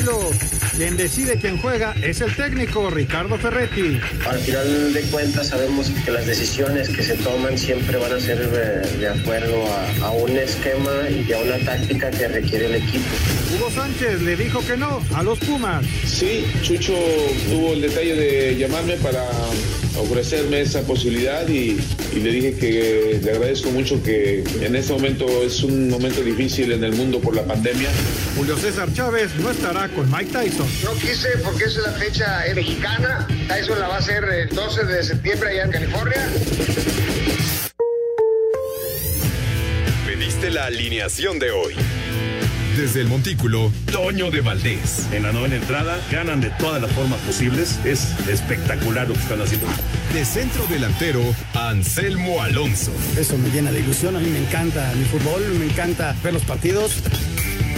Jorge Torres Nilo, quien decide quién juega es el técnico Ricardo Ferretti. Al final de cuentas sabemos que las decisiones que se toman siempre van a ser de, de acuerdo a, a, un esquema y a una táctica que requiere el equipo. Hugo Sánchez le dijo que no a los Pumas. Sí, Chucho tuvo el detalle de llamarme para ofrecerme esa posibilidad y, y, le dije que le agradezco mucho que en este momento es un momento difícil en el mundo por la pandemia. Julio César Chávez no estará con Mike Tyson. No quise porque es la fecha mexicana. Tyson la va a hacer el 12 de septiembre allá en California. Pediste la alineación de hoy. Desde el Montículo, Toño de Valdés. En la novena entrada, ganan de todas las formas posibles. Es espectacular lo que están haciendo. De centro delantero, Anselmo Alonso. Eso me llena de ilusión. A mí me encanta mi fútbol, me encanta ver los partidos.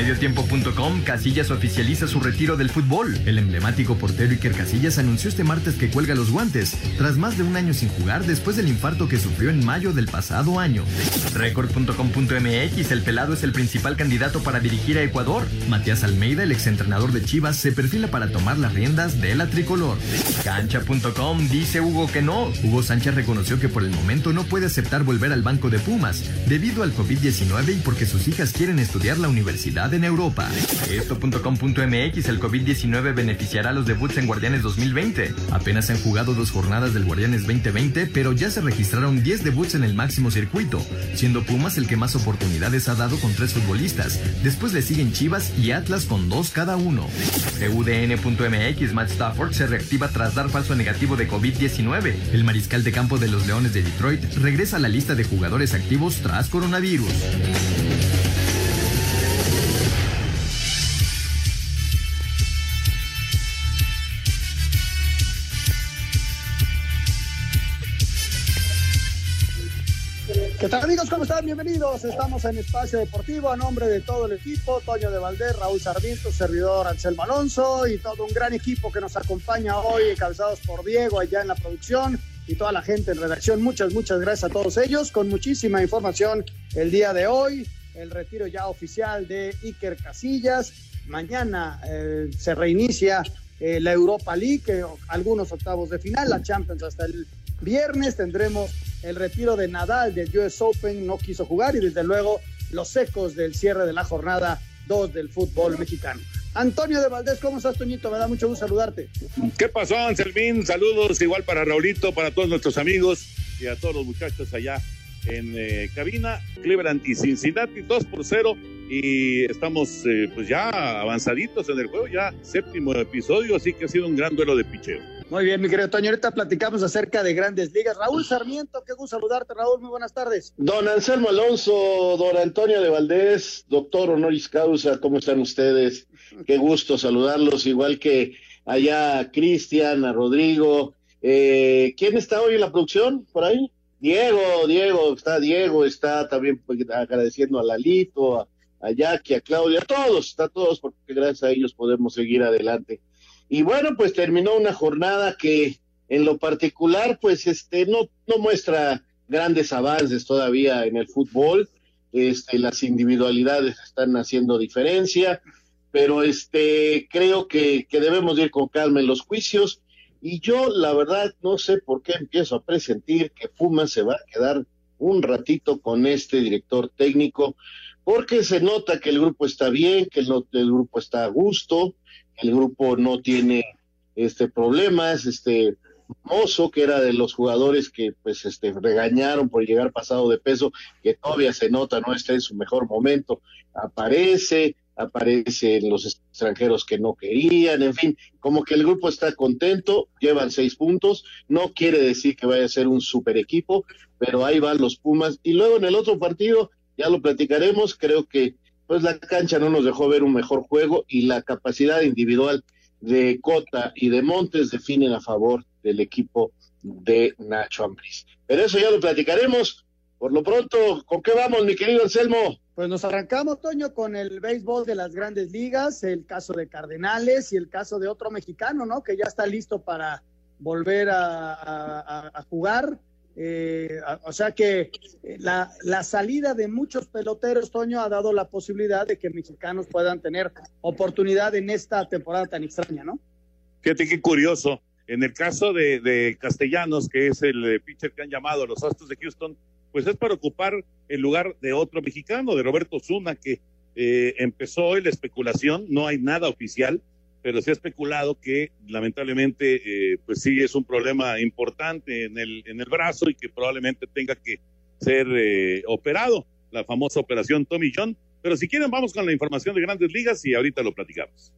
Mediotiempo.com, Casillas oficializa su retiro del fútbol. El emblemático portero Iker Casillas anunció este martes que cuelga los guantes, tras más de un año sin jugar después del infarto que sufrió en mayo del pasado año. Record.com.mx, el pelado es el principal candidato para dirigir a Ecuador. Matías Almeida, el exentrenador de Chivas, se perfila para tomar las riendas de la tricolor. Cancha.com dice Hugo que no. Hugo Sánchez reconoció que por el momento no puede aceptar volver al banco de Pumas, debido al COVID-19 y porque sus hijas quieren estudiar la universidad en Europa. Esto.com.mx El COVID-19 beneficiará a los debuts en Guardianes 2020. Apenas se han jugado dos jornadas del Guardianes 2020, pero ya se registraron 10 debuts en el máximo circuito, siendo Pumas el que más oportunidades ha dado con tres futbolistas. Después le siguen Chivas y Atlas con dos cada uno. TUDN.mx Matt Stafford se reactiva tras dar falso negativo de COVID-19. El mariscal de campo de los Leones de Detroit regresa a la lista de jugadores activos tras coronavirus. ¿Qué tal amigos? ¿Cómo están? Bienvenidos. Estamos en Espacio Deportivo a nombre de todo el equipo, Toño de Valdés, Raúl Sarmiento, servidor Anselmo Alonso y todo un gran equipo que nos acompaña hoy, encabezados por Diego allá en la producción y toda la gente en redacción. Muchas, muchas gracias a todos ellos con muchísima información el día de hoy. El retiro ya oficial de Iker Casillas. Mañana eh, se reinicia eh, la Europa League, eh, algunos octavos de final, la Champions hasta el viernes tendremos el retiro de Nadal del US Open, no quiso jugar y desde luego los ecos del cierre de la jornada 2 del fútbol mexicano. Antonio de Valdés, ¿cómo estás, Toñito? Me da mucho gusto saludarte. ¿Qué pasó, Anselmín? Saludos igual para Raulito, para todos nuestros amigos y a todos los muchachos allá en eh, cabina. Cleveland y Cincinnati 2 por 0 y estamos eh, pues ya avanzaditos en el juego, ya séptimo episodio, así que ha sido un gran duelo de picheo. Muy bien, mi querido Toño, ahorita platicamos acerca de grandes ligas. Raúl Sarmiento, qué gusto saludarte, Raúl, muy buenas tardes. Don Anselmo Alonso, don Antonio de Valdés, doctor honoris causa, ¿cómo están ustedes? Qué gusto saludarlos, igual que allá Cristian, a Rodrigo. Eh, ¿Quién está hoy en la producción por ahí? Diego, Diego, está Diego, está también pues, agradeciendo a Lalito, a, a Jackie, a Claudia, a todos, a todos, porque gracias a ellos podemos seguir adelante. Y bueno, pues terminó una jornada que en lo particular, pues este, no, no muestra grandes avances todavía en el fútbol. Este, las individualidades están haciendo diferencia, pero este, creo que, que debemos ir con calma en los juicios. Y yo, la verdad, no sé por qué empiezo a presentir que Puma se va a quedar un ratito con este director técnico, porque se nota que el grupo está bien, que el, el grupo está a gusto, el grupo no tiene este problemas, este Mozo, que era de los jugadores que pues este regañaron por llegar pasado de peso, que todavía se nota, no está en su mejor momento, aparece, aparecen los extranjeros que no querían, en fin, como que el grupo está contento, llevan seis puntos, no quiere decir que vaya a ser un super equipo, pero ahí van los Pumas, y luego en el otro partido, ya lo platicaremos, creo que pues la cancha no nos dejó ver un mejor juego y la capacidad individual de Cota y de Montes definen a favor del equipo de Nacho Ambriz. Pero eso ya lo platicaremos. Por lo pronto, ¿con qué vamos, mi querido Anselmo? Pues nos arrancamos, Toño, con el béisbol de las grandes ligas, el caso de Cardenales y el caso de otro mexicano, ¿no? Que ya está listo para volver a, jugar. Eh, o sea que eh, la, la, salida de muchos peloteros, Toño, ha dado la posibilidad de que mexicanos puedan tener oportunidad en esta temporada tan extraña, ¿no? Fíjate qué curioso. En el caso de, de Castellanos, que es el eh, pitcher que han llamado los Astros de Houston, pues es para ocupar el lugar de otro mexicano, de Roberto Zuna, que eh, empezó hoy la especulación, no hay nada oficial, pero se ha especulado que lamentablemente eh, pues sí es un problema importante en el, en el brazo y que probablemente tenga que ser eh, operado, la famosa operación Tommy John. Pero si quieren vamos con la información de grandes ligas y ahorita lo platicamos.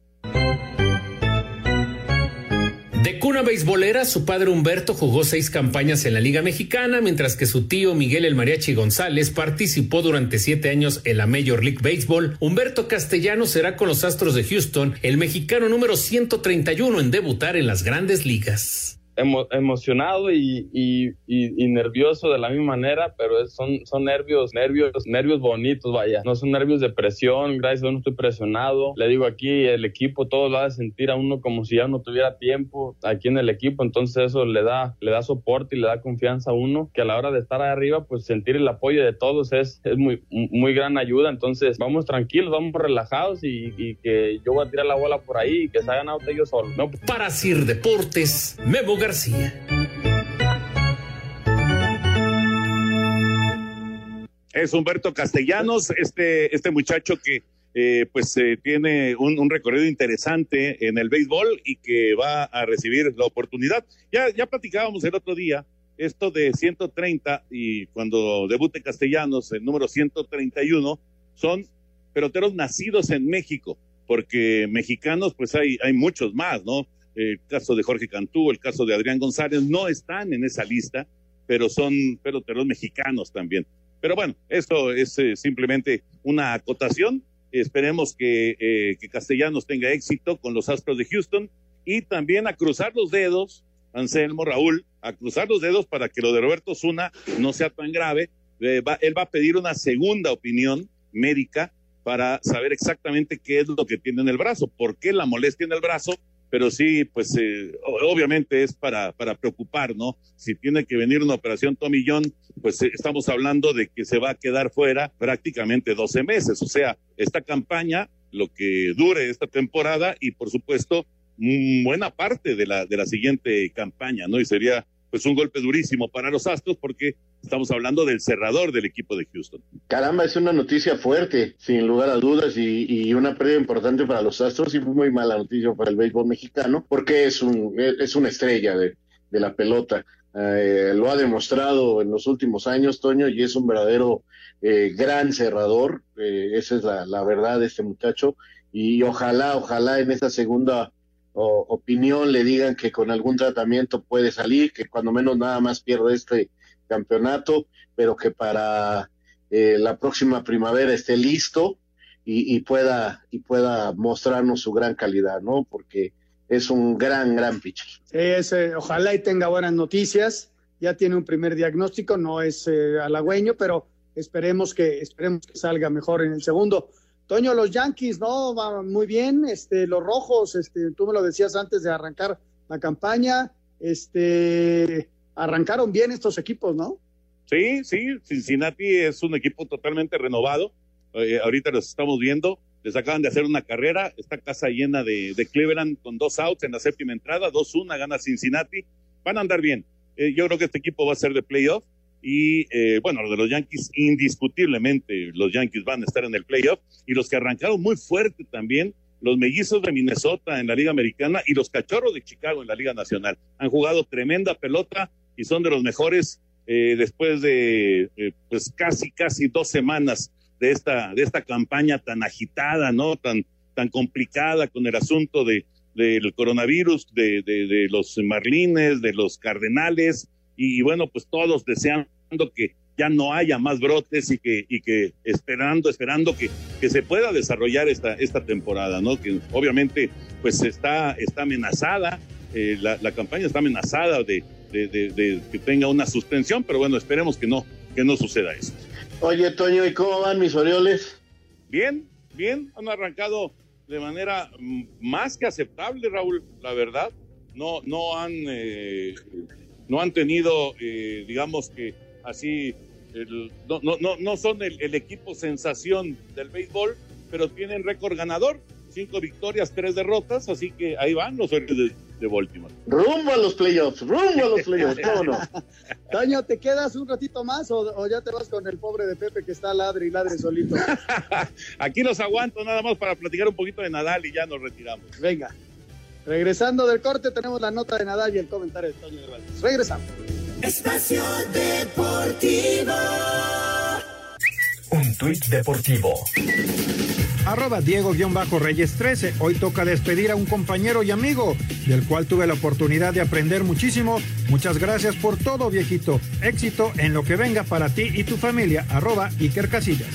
De cuna beisbolera, su padre Humberto jugó seis campañas en la Liga Mexicana, mientras que su tío Miguel El Mariachi González participó durante siete años en la Major League Baseball. Humberto Castellano será con los Astros de Houston el mexicano número 131 en debutar en las grandes ligas emocionado y, y, nervioso de la misma manera, pero son, son nervios, nervios, nervios bonitos, vaya. No son nervios de presión, gracias a Dios no estoy presionado. Le digo aquí, el equipo todo lo a sentir a uno como si ya no tuviera tiempo aquí en el equipo, entonces eso le da, le da soporte y le da confianza a uno, que a la hora de estar ahí arriba, pues sentir el apoyo de todos es, es muy, muy gran ayuda. Entonces vamos tranquilos, vamos relajados y, que yo voy a tirar la bola por ahí y que se hagan auto ellos solos. ¿no? Para Sir Deportes, Memo Es Humberto Castellanos, este, este muchacho que eh, pues eh, tiene un, recorrido interesante en el béisbol y que va a recibir la oportunidad. Ya, ya platicábamos el otro día esto de 130 y cuando debute Castellanos, el número 131, son peloteros nacidos en México, porque mexicanos pues hay, hay muchos más, ¿no? El caso de Jorge Cantú, el caso de Adrián González, no están en esa lista, pero son peloteros mexicanos también. Pero bueno, esto es eh, simplemente una acotación. Esperemos que, eh, que Castellanos tenga éxito con los Astros de Houston y también a cruzar los dedos, Anselmo, Raúl, a cruzar los dedos para que lo de Roberto Zuna no sea tan grave. Eh, él va a pedir una segunda opinión médica para saber exactamente qué es lo que tiene en el brazo, por qué la molestia en el brazo pero sí, pues eh, obviamente es para, para preocupar, ¿no? Si tiene que venir una operación Tommy pues eh, estamos hablando de que se va a quedar fuera prácticamente 12 meses, o sea, esta campaña, lo que dure esta temporada y por supuesto buena parte de la, de la siguiente campaña, ¿no? Y sería pues un golpe durísimo para los Astros porque estamos hablando del cerrador del equipo de Houston. Caramba, es una noticia fuerte, sin lugar a dudas, y, una pérdida importante para los Astros y fue muy mala noticia para el béisbol mexicano porque es, un, es una estrella de, la pelota. Eh, lo ha demostrado en los últimos años, Toño, y es un verdadero eh, gran cerrador. Eh, esa es la, la verdad de este muchacho. Y ojalá, ojalá en esta segunda o, opinión le digan que con algún tratamiento puede salir, que cuando menos nada más pierde este campeonato, pero que para eh, la próxima primavera esté listo y, pueda y pueda mostrarnos su gran calidad, ¿no? Porque es un gran, gran pitcher. Sí, eh, ojalá y tenga buenas noticias. Ya tiene un primer diagnóstico, no es eh, pero esperemos que esperemos que salga mejor en el segundo. Toño, los Yankees, ¿no? Va muy bien. Este, los rojos, este, tú me lo decías antes de arrancar la campaña, este, arrancaron bien estos equipos, ¿no? Sí, sí, Cincinnati es un equipo totalmente renovado. Eh, ahorita los estamos viendo. Les acaban de hacer una carrera. Esta casa llena de, de Cleveland con dos outs en la séptima entrada. 2-1 gana Cincinnati. Van a andar bien. Eh, yo creo que este equipo va a ser de playoff. Y eh, bueno, los de los Yankees, indiscutiblemente, los Yankees van a estar en el playoff. Y los que arrancaron muy fuerte también, los mellizos de Minnesota en la Liga Americana y los cachorros de Chicago en la Liga Nacional. Han jugado tremenda pelota y son de los mejores eh, después de eh, pues casi, casi dos semanas de esta, de esta campaña tan agitada, ¿no? Tan, tan complicada con el asunto de, del coronavirus, de, de, de los Marlines, de los Cardenales, y, bueno, pues todos deseando que ya no haya más brotes y que, y que esperando, esperando que, que se pueda desarrollar esta, esta temporada, ¿no? Que obviamente pues está, está amenazada, eh, la, la, campaña está amenazada de, de, de, que tenga una suspensión, pero bueno, esperemos que no, que no suceda eso. Oye, Toño, ¿y cómo van mis Orioles? Bien, bien, han arrancado de manera más que aceptable, Raúl, la verdad. No, no han, eh, no han tenido, eh, digamos que así, el, no, no, no, no son el, el, equipo sensación del béisbol, pero tienen récord ganador, cinco victorias, tres derrotas, así que ahí van los Orioles de, de Baltimore. Rumbo a los playoffs, rumbo a los playoffs, ¿cómo no? Toño, ¿te quedas un ratito más o, o, ya te vas con el pobre de Pepe que está ladre y ladre solito? Aquí los aguanto nada más para platicar un poquito de Nadal y ya nos retiramos. Venga. Regresando del corte tenemos la nota de Nadal y el comentario de Toño de Valdés. Regresamos. Espacio Deportivo. Un tuit deportivo. Arroba Diego-Reyes 13. Hoy toca despedir a un compañero y amigo, del cual tuve la oportunidad de aprender muchísimo. Muchas gracias por todo, viejito. Éxito en lo que venga para ti y tu familia. Arroba Iker Casillas.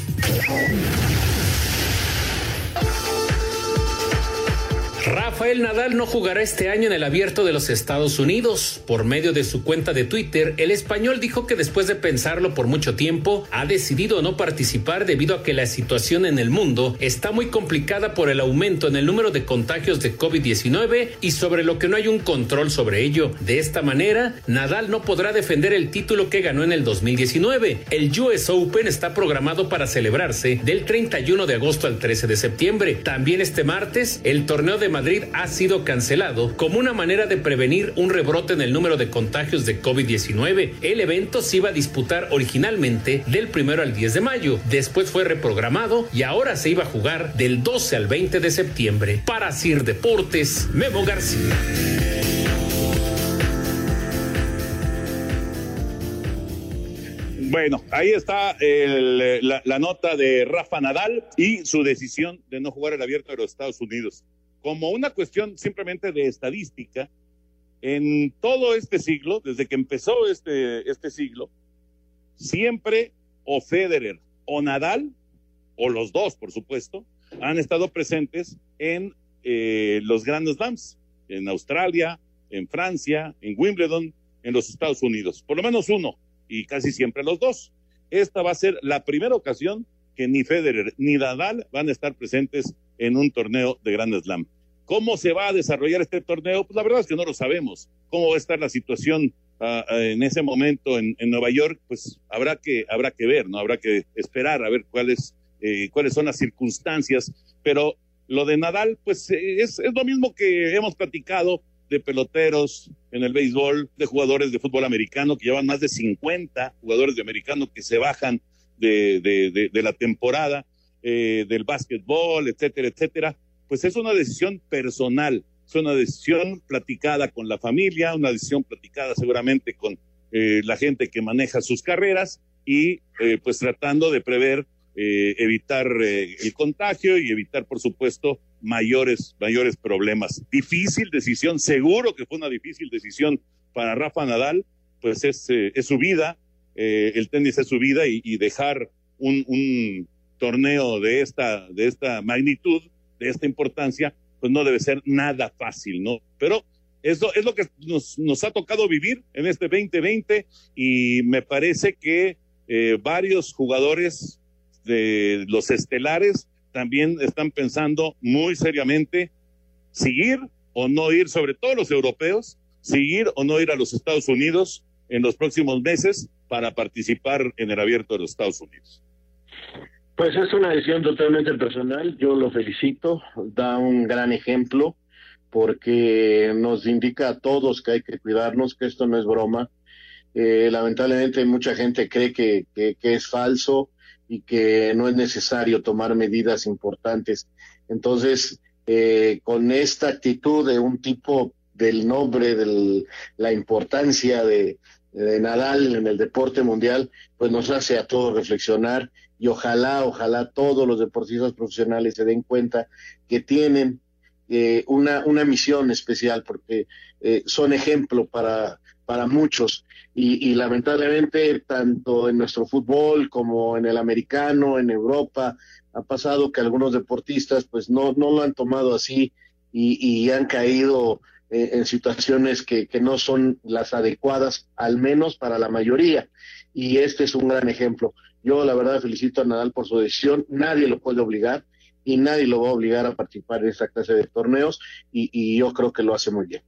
Rafael Nadal no jugará este año en el abierto de los Estados Unidos. Por medio de su cuenta de Twitter, el español dijo que después de pensarlo por mucho tiempo, ha decidido no participar debido a que la situación en el mundo está muy complicada por el aumento en el número de contagios de COVID-19 y sobre lo que no hay un control sobre ello. De esta manera, Nadal no podrá defender el título que ganó en el 2019. El US Open está programado para celebrarse del 31 de agosto al 13 de septiembre. También este martes, el torneo de Madrid ha sido cancelado como una manera de prevenir un rebrote en el número de contagios de COVID-19. El evento se iba a disputar originalmente del primero al 10 de mayo, después fue reprogramado y ahora se iba a jugar del 12 al 20 de septiembre. Para Sir Deportes, Memo García. Bueno, ahí está la, la, nota de Rafa Nadal y su decisión de no jugar el abierto de los Estados Unidos. Como una cuestión simplemente de estadística, en todo este siglo, desde que empezó este, este siglo, siempre o Federer o Nadal, o los dos, por supuesto, han estado presentes en eh, los grandes slams, en Australia, en Francia, en Wimbledon, en los Estados Unidos. Por lo menos uno y casi siempre los dos. Esta va a ser la primera ocasión que ni Federer ni Nadal van a estar presentes en un torneo de Grand Slam. ¿Cómo se va a desarrollar este torneo? Pues la verdad es que no lo sabemos. ¿Cómo va a estar la situación uh, en ese momento en, Nueva York? Pues habrá que, habrá que ver, ¿no? Habrá que esperar a ver cuáles, eh, cuáles son las circunstancias. Pero lo de Nadal, pues es, es lo mismo que hemos platicado de peloteros en el béisbol, de jugadores de fútbol americano, que llevan más de 50 jugadores de americano que se bajan de, de la temporada, eh, del básquetbol, etcétera, etcétera. Pues es una decisión personal, es una decisión platicada con la familia, una decisión platicada seguramente con eh, la gente que maneja sus carreras y eh, pues tratando de prever eh, evitar eh, el contagio y evitar, por supuesto, mayores, mayores problemas. Difícil decisión, seguro que fue una difícil decisión para Rafa Nadal, pues es, es su vida, el tenis es su vida y, y dejar un, un, torneo de esta, de esta magnitud, de esta importancia, pues no debe ser nada fácil, ¿no? Pero eso es lo que nos, ha tocado vivir en este 2020 y me parece que varios jugadores de los estelares también están pensando muy seriamente seguir o no ir, sobre todo los europeos, seguir o no ir a los Estados Unidos en los próximos meses para participar en el abierto de los Estados Unidos. Pues es una decisión totalmente personal, yo lo felicito, da un gran ejemplo porque nos indica a todos que hay que cuidarnos, que esto no es broma. Eh, lamentablemente mucha gente cree que, que, es falso, y que no es necesario tomar medidas importantes. Entonces, eh, con esta actitud de un tipo del nombre, de la importancia de, de Nadal en el deporte mundial, pues nos hace a todos reflexionar y ojalá, ojalá todos los deportistas profesionales se den cuenta que tienen eh, una, una misión especial porque eh, son ejemplo para, para muchos y, lamentablemente tanto en nuestro fútbol como en el americano, en Europa, ha pasado que algunos deportistas pues no, no lo han tomado así y, y han caído eh, en situaciones que, que no son las adecuadas, al menos para la mayoría. Y este es un gran ejemplo. Yo la verdad felicito a Nadal por su decisión, nadie lo puede obligar y nadie lo va a obligar a participar en esta clase de torneos y, y yo creo que lo hace muy bien.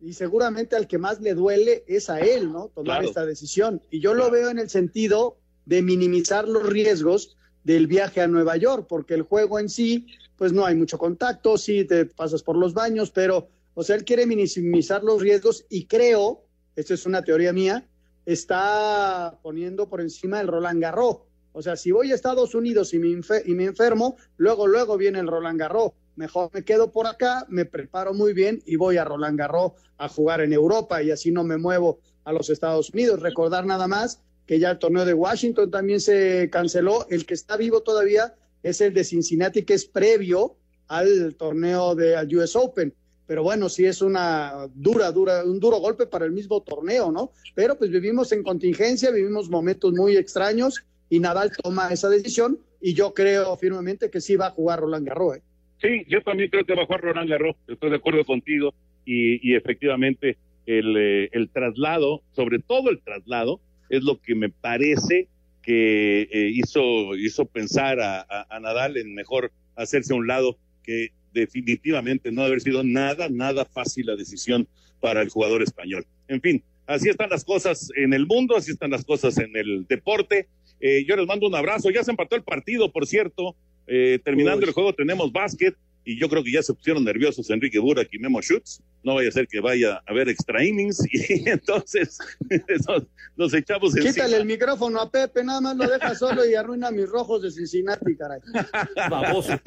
Y seguramente al que más le duele es a él, ¿no? Tomar claro. esta decisión. Y yo claro. lo veo en el sentido de minimizar los riesgos del viaje a Nueva York, porque el juego en sí, pues no hay mucho contacto, sí te pasas por los baños, pero, o sea, él quiere minimizar los riesgos y creo, esto es una teoría mía, está poniendo por encima el Roland Garros. O sea, si voy a Estados Unidos y me, y me enfermo, luego, luego viene el Roland Garros. Mejor me quedo por acá, me preparo muy bien y voy a Roland Garros a jugar en Europa y así no me muevo a los Estados Unidos. Recordar nada más que ya el torneo de Washington también se canceló. El que está vivo todavía es el de Cincinnati, que es previo al torneo de US Open. Pero bueno, sí es una dura, dura, un duro golpe para el mismo torneo, ¿no? Pero pues vivimos en contingencia, vivimos momentos muy extraños y Nadal toma esa decisión y yo creo firmemente que sí va a jugar Roland Garros. ¿eh? Sí, yo también creo que va a jugar Roland Garros, estoy de acuerdo contigo y, y efectivamente el, eh, el traslado, sobre todo el traslado, es lo que me parece que eh, hizo, hizo pensar a, a, a, Nadal en mejor hacerse a un lado, que definitivamente no haber sido nada, nada fácil la decisión para el jugador español. En fin, así están las cosas en el mundo, así están las cosas en el deporte. Eh, yo les mando un abrazo, ya se empató el partido, por cierto. Eh, terminando Uy. el juego tenemos básquet y yo creo que ya se pusieron nerviosos Enrique Burak y Memo Schutz. No vaya a ser que vaya a haber extra innings y entonces nos, nos echamos Quítale encima. el micrófono a Pepe, nada más lo deja solo y arruina mis rojos de Cincinnati, caray. Baboso.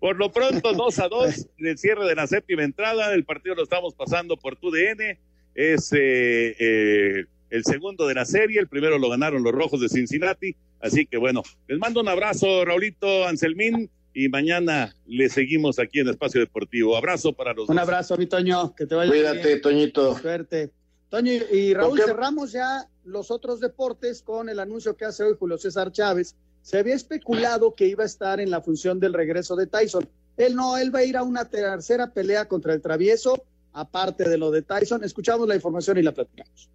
Por lo pronto, 2 a 2, el cierre de la séptima entrada. El partido lo estamos pasando por TUDN. Es eh, eh, el segundo de la serie. El primero lo ganaron los rojos de Cincinnati. Así que bueno, les mando un abrazo, Raulito Anselmín y mañana le seguimos aquí en Espacio Deportivo. Abrazo para los Un dos. abrazo, mi Toño, que te vaya Cuídate, bien. Toñito. Suerte. Toño y Raúl, cerramos ya los otros deportes con el anuncio que hace hoy Julio César Chávez. Se había especulado que iba a estar en la función del regreso de Tyson. Él no, él va a ir a una tercera pelea contra el travieso, aparte de lo de Tyson. Escuchamos la información y la platicamos.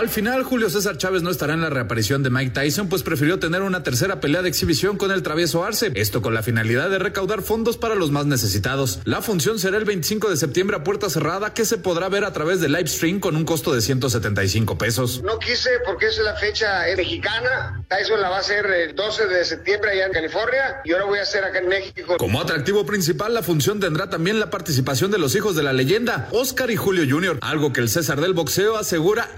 Al final, Julio César Chávez no estará en la reaparición de Mike Tyson, pues prefirió tener una tercera pelea de exhibición con el travieso Arce. Esto con la finalidad de recaudar fondos para los más necesitados. La función será el 25 de septiembre a puerta cerrada, que se podrá ver a través de live stream con un costo de 175 pesos. No quise porque es la fecha mexicana. Tyson la va a hacer el 12 de septiembre allá en California y ahora voy a hacer acá en México. Como atractivo principal, la función tendrá también la participación de los hijos de la leyenda, Oscar y Julio Jr., algo que el César del boxeo asegura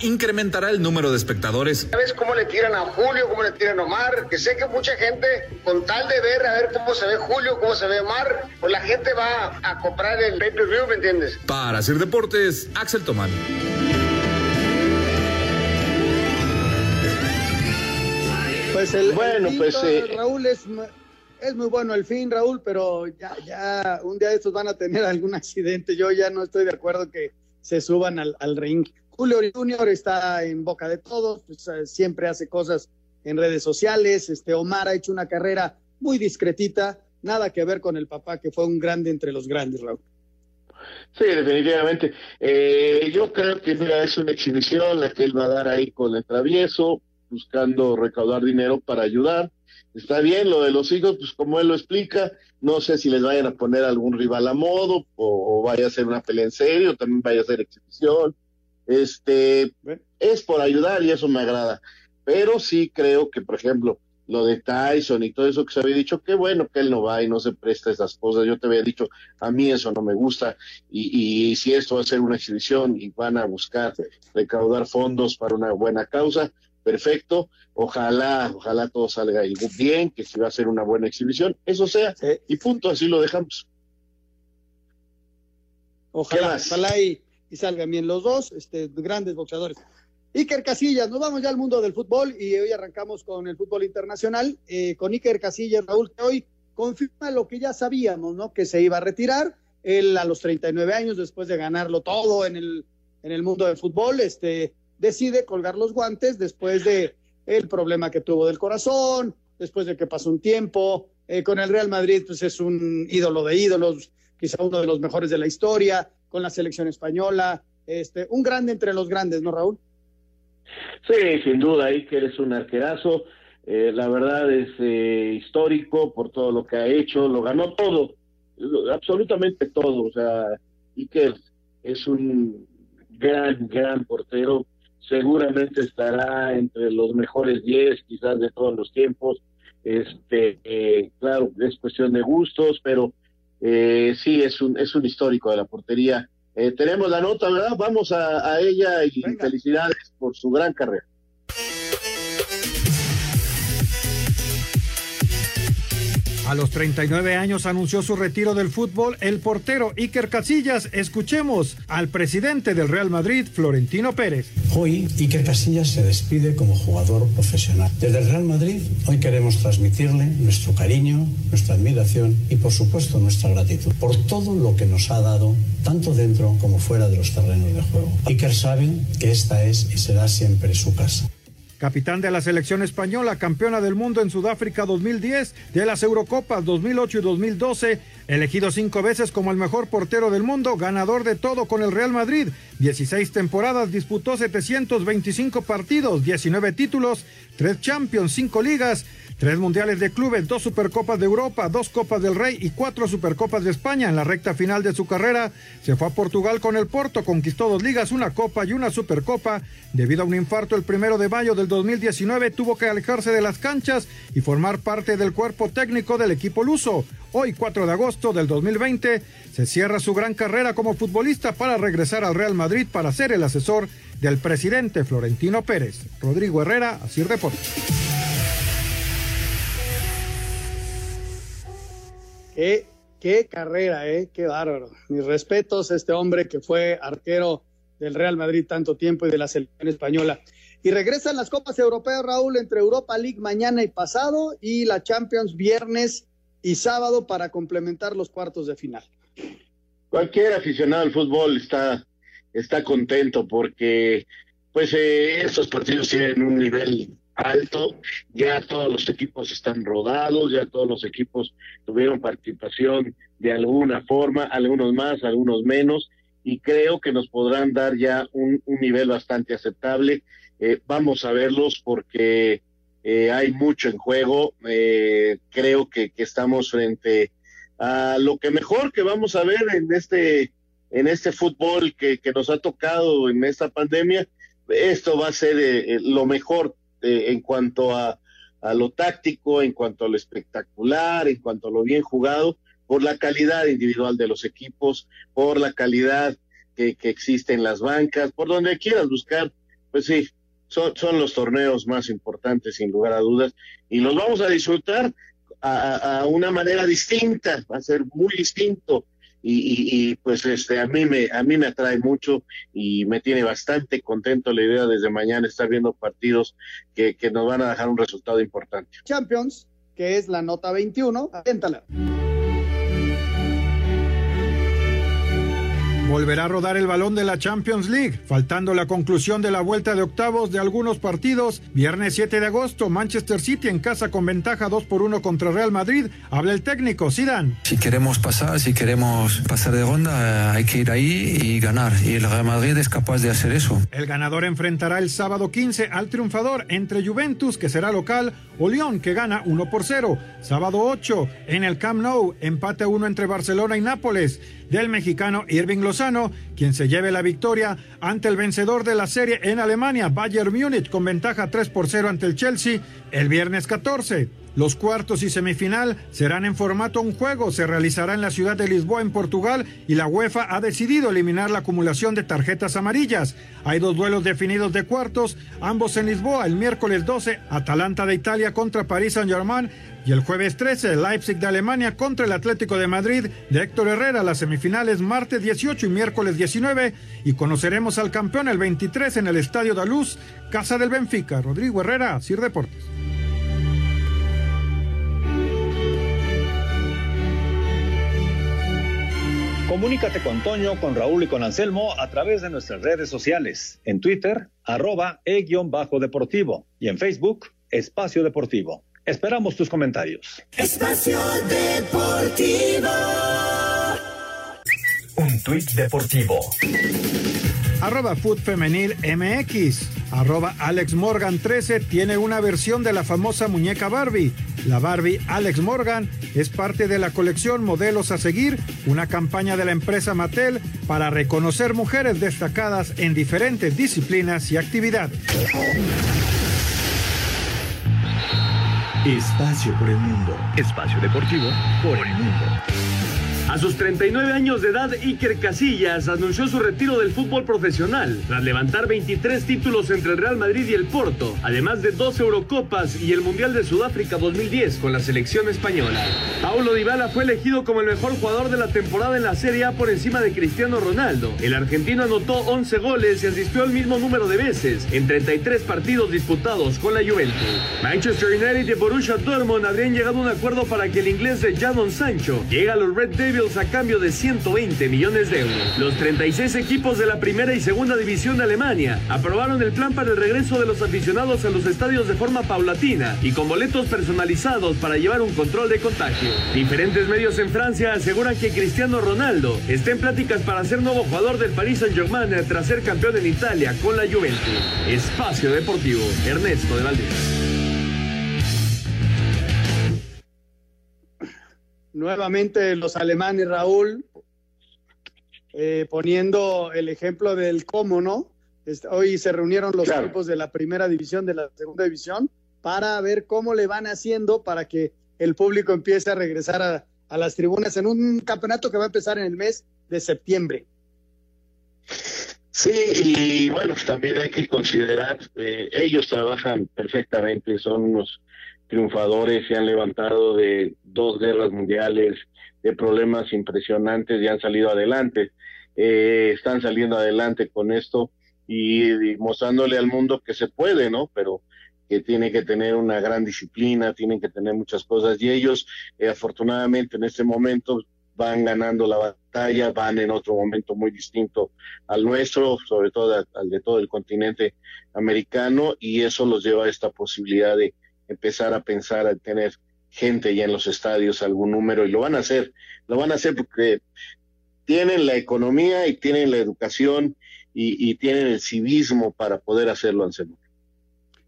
incrementará el número de espectadores. ¿Sabes cómo le tiran a Julio, cómo le tiran a Omar? Que sé que mucha gente, con tal de ver a ver cómo se ve Julio, cómo se ve Omar, pues la gente va a comprar el pay-per-view, ¿me entiendes? Para hacer deportes, Axel Tomán. Pues el, bueno, el pues eh, Raúl es, es muy bueno el fin, Raúl, pero ya, ya un día de estos van a tener algún accidente. Yo ya no estoy de acuerdo que se suban al, al ring. Julio Junior está en boca de todos, pues, siempre hace cosas en redes sociales. Este Omar ha hecho una carrera muy discretita, nada que ver con el papá que fue un grande entre los grandes, Raúl. Sí, definitivamente. Eh, yo creo que es una exhibición la que él va a dar ahí con el travieso, buscando recaudar dinero para ayudar. Está bien lo de los hijos, pues como él lo explica, no sé si les vayan a poner algún rival a modo o, o vaya a ser una pelea en serio, también vaya a ser exhibición. Este, es por ayudar y eso me agrada. Pero sí creo que, por ejemplo, lo de Tyson y todo eso que se había dicho, qué bueno que él no va y no se presta esas cosas. Yo te había dicho, a mí eso no me gusta. Y, y si esto va a ser una exhibición y van a buscar recaudar fondos para una buena causa, perfecto. Ojalá, ojalá todo salga bien, que si va a ser una buena exhibición, eso sea, y punto, así lo dejamos. Ojalá, ojalá y, salgan bien los dos, este, grandes boxeadores. Iker Casillas, nos vamos ya al mundo del fútbol y hoy arrancamos con el fútbol internacional, eh, con Iker Casillas, Raúl, que hoy confirma lo que ya sabíamos, ¿no? Que se iba a retirar, él a los 39 años, después de ganarlo todo en el, en el mundo del fútbol, este, decide colgar los guantes después de el problema que tuvo del corazón, después de que pasó un tiempo, eh, con el Real Madrid, pues es un ídolo de ídolos, quizá uno de los mejores de la historia, con la selección española, este, un grande entre los grandes, ¿no, Raúl? Sí, sin duda, que eres un arquerazo. Eh, la verdad es eh, histórico por todo lo que ha hecho, lo ganó todo, absolutamente todo. O sea, Iker es un gran, gran portero. Seguramente estará entre los mejores 10, quizás de todos los tiempos. Este, eh, claro, es cuestión de gustos, pero eh, sí, es un, es un histórico de la portería. Eh, tenemos la nota, ¿verdad? Vamos a, ella y felicidades por su gran carrera. A los 39 años anunció su retiro del fútbol el portero Iker Casillas. Escuchemos al presidente del Real Madrid, Florentino Pérez. Hoy Iker Casillas se despide como jugador profesional. Desde el Real Madrid hoy queremos transmitirle nuestro cariño, nuestra admiración y por supuesto nuestra gratitud por todo lo que nos ha dado tanto dentro como fuera de los terrenos de juego. Iker sabe que esta es y será siempre su casa capitán de la selección española, campeona del mundo en Sudáfrica 2010, de las Eurocopas 2008 y 2012, elegido cinco veces como el mejor portero del mundo, ganador de todo con el Real Madrid, 16 temporadas, disputó 725 partidos, 19 títulos, 3 Champions, 5 ligas, Tres mundiales de clubes, dos supercopas de Europa, dos copas del Rey y cuatro supercopas de España. En la recta final de su carrera se fue a Portugal con el Porto, conquistó dos ligas, una copa y una supercopa. Debido a un infarto el primero de mayo del 2019 tuvo que alejarse de las canchas y formar parte del cuerpo técnico del equipo luso. Hoy, 4 de agosto del 2020, se cierra su gran carrera como futbolista para regresar al Real Madrid para ser el asesor del presidente Florentino Pérez. Rodrigo Herrera, así Deportes. Qué, qué carrera, ¿eh? Qué bárbaro. Mis respetos a este hombre que fue arquero del Real Madrid tanto tiempo y de la selección española. Y regresan las Copas Europeas, Raúl, entre Europa League mañana y pasado y la Champions viernes y sábado para complementar los cuartos de final. Cualquier aficionado al fútbol está, está contento porque pues eh, estos partidos tienen un nivel alto, ya todos los equipos están rodados, ya todos los equipos tuvieron participación de alguna forma, algunos más, algunos menos, y creo que nos podrán dar ya un, nivel bastante aceptable. Eh, vamos a verlos porque eh, hay mucho en juego, eh, creo que, estamos frente a lo que mejor que vamos a ver en este en este fútbol que, que nos ha tocado en esta pandemia, esto va a ser lo mejor en cuanto a, lo táctico, en cuanto a lo espectacular, en cuanto a lo bien jugado, por la calidad individual de los equipos, por la calidad que, existe en las bancas, por donde quieras buscar, pues sí, son, son los torneos más importantes sin lugar a dudas y los vamos a disfrutar a, a una manera distinta, va a ser muy distinto y, pues este a mí me a mí me atrae mucho y me tiene bastante contento la idea desde mañana estar viendo partidos que, que nos van a dejar un resultado importante. Champions, que es la nota 21, aténtala. Volverá a rodar el balón de la Champions League, faltando la conclusión de la vuelta de octavos de algunos partidos. Viernes 7 de agosto, Manchester City en casa con ventaja 2 por 1 contra Real Madrid. Habla el técnico, Zidane. Si queremos pasar, si queremos pasar de ronda, eh, hay que ir ahí y ganar. Y el Real Madrid es capaz de hacer eso. El ganador enfrentará el sábado 15 al triunfador entre Juventus, que será local, o Lyon, que gana 1 por 0. Sábado 8 en el Camp Nou, empate 1 entre Barcelona y Nápoles del mexicano Irving Lozano, quien se lleve la victoria ante el vencedor de la serie en Alemania, Bayern Múnich, con ventaja 3 por 0 ante el Chelsea el viernes 14. Los cuartos y semifinal serán en formato un juego. Se realizará en la ciudad de Lisboa, en Portugal, y la UEFA ha decidido eliminar la acumulación de tarjetas amarillas. Hay dos duelos definidos de cuartos, ambos en Lisboa. El miércoles 12, Atalanta de Italia contra París Saint-Germain. Y el jueves 13, Leipzig de Alemania contra el Atlético de Madrid de Héctor Herrera. Las semifinales martes 18 y miércoles 19. Y conoceremos al campeón el 23 en el Estadio de Luz, Casa del Benfica. Rodrigo Herrera, Sir Deportes. Comunícate con Toño, con Raúl y con Anselmo a través de nuestras redes sociales. En Twitter, arroba e-deportivo. Y en Facebook, Espacio Deportivo. Esperamos tus comentarios. Espacio Deportivo. Un tuit deportivo. Arroba Food Femenil MX. Arroba Alex Morgan 13 tiene una versión de la famosa muñeca Barbie. La Barbie Alex Morgan es parte de la colección Modelos a Seguir, una campaña de la empresa Mattel para reconocer mujeres destacadas en diferentes disciplinas y actividades. Espacio por el mundo. Espacio deportivo por el mundo. A sus 39 años de edad, Iker Casillas anunció su retiro del fútbol profesional, tras levantar 23 títulos entre el Real Madrid y el Porto, además de dos Eurocopas y el Mundial de Sudáfrica 2010 con la selección española. Paulo Dybala fue elegido como el mejor jugador de la temporada en la Serie A por encima de Cristiano Ronaldo. El argentino anotó 11 goles y asistió el mismo número de veces en 33 partidos disputados con la Juventus. Manchester United y Borussia Dortmund habrían llegado a un acuerdo para que el inglés de Jadon Sancho llegue a los Red Devils a cambio de 120 millones de euros. Los 36 equipos de la primera y segunda división de Alemania aprobaron el plan para el regreso de los aficionados a los estadios de forma paulatina y con boletos personalizados para llevar un control de contagio. Diferentes medios en Francia aseguran que Cristiano Ronaldo está en pláticas para ser nuevo jugador del Paris Saint-Germain tras ser campeón en Italia con la Juventus. Espacio Deportivo, Ernesto de Valdés. Nuevamente los alemanes, Raúl, eh, poniendo el ejemplo del cómo, ¿no? Este, hoy se reunieron los equipos de la primera división, de la segunda división, para ver cómo le van haciendo para que el público empiece a regresar a, a las tribunas en un campeonato que va a empezar en el mes de septiembre. Sí, y bueno, también hay que considerar, eh, ellos trabajan perfectamente, son unos triunfadores, se han levantado de dos guerras mundiales, de problemas impresionantes y han salido adelante. Eh, están saliendo adelante con esto y, mostrándole al mundo que se puede, ¿no? Pero que tiene que tener una gran disciplina, tienen que tener muchas cosas y ellos eh, afortunadamente en este momento van ganando la batalla, van en otro momento muy distinto al nuestro, sobre todo al de todo el continente americano y eso los lleva a esta posibilidad de empezar a pensar a tener gente ya en los estadios, algún número, y lo van a hacer, lo van a hacer porque tienen la economía y tienen la educación y, tienen el civismo para poder hacerlo, Anselmo.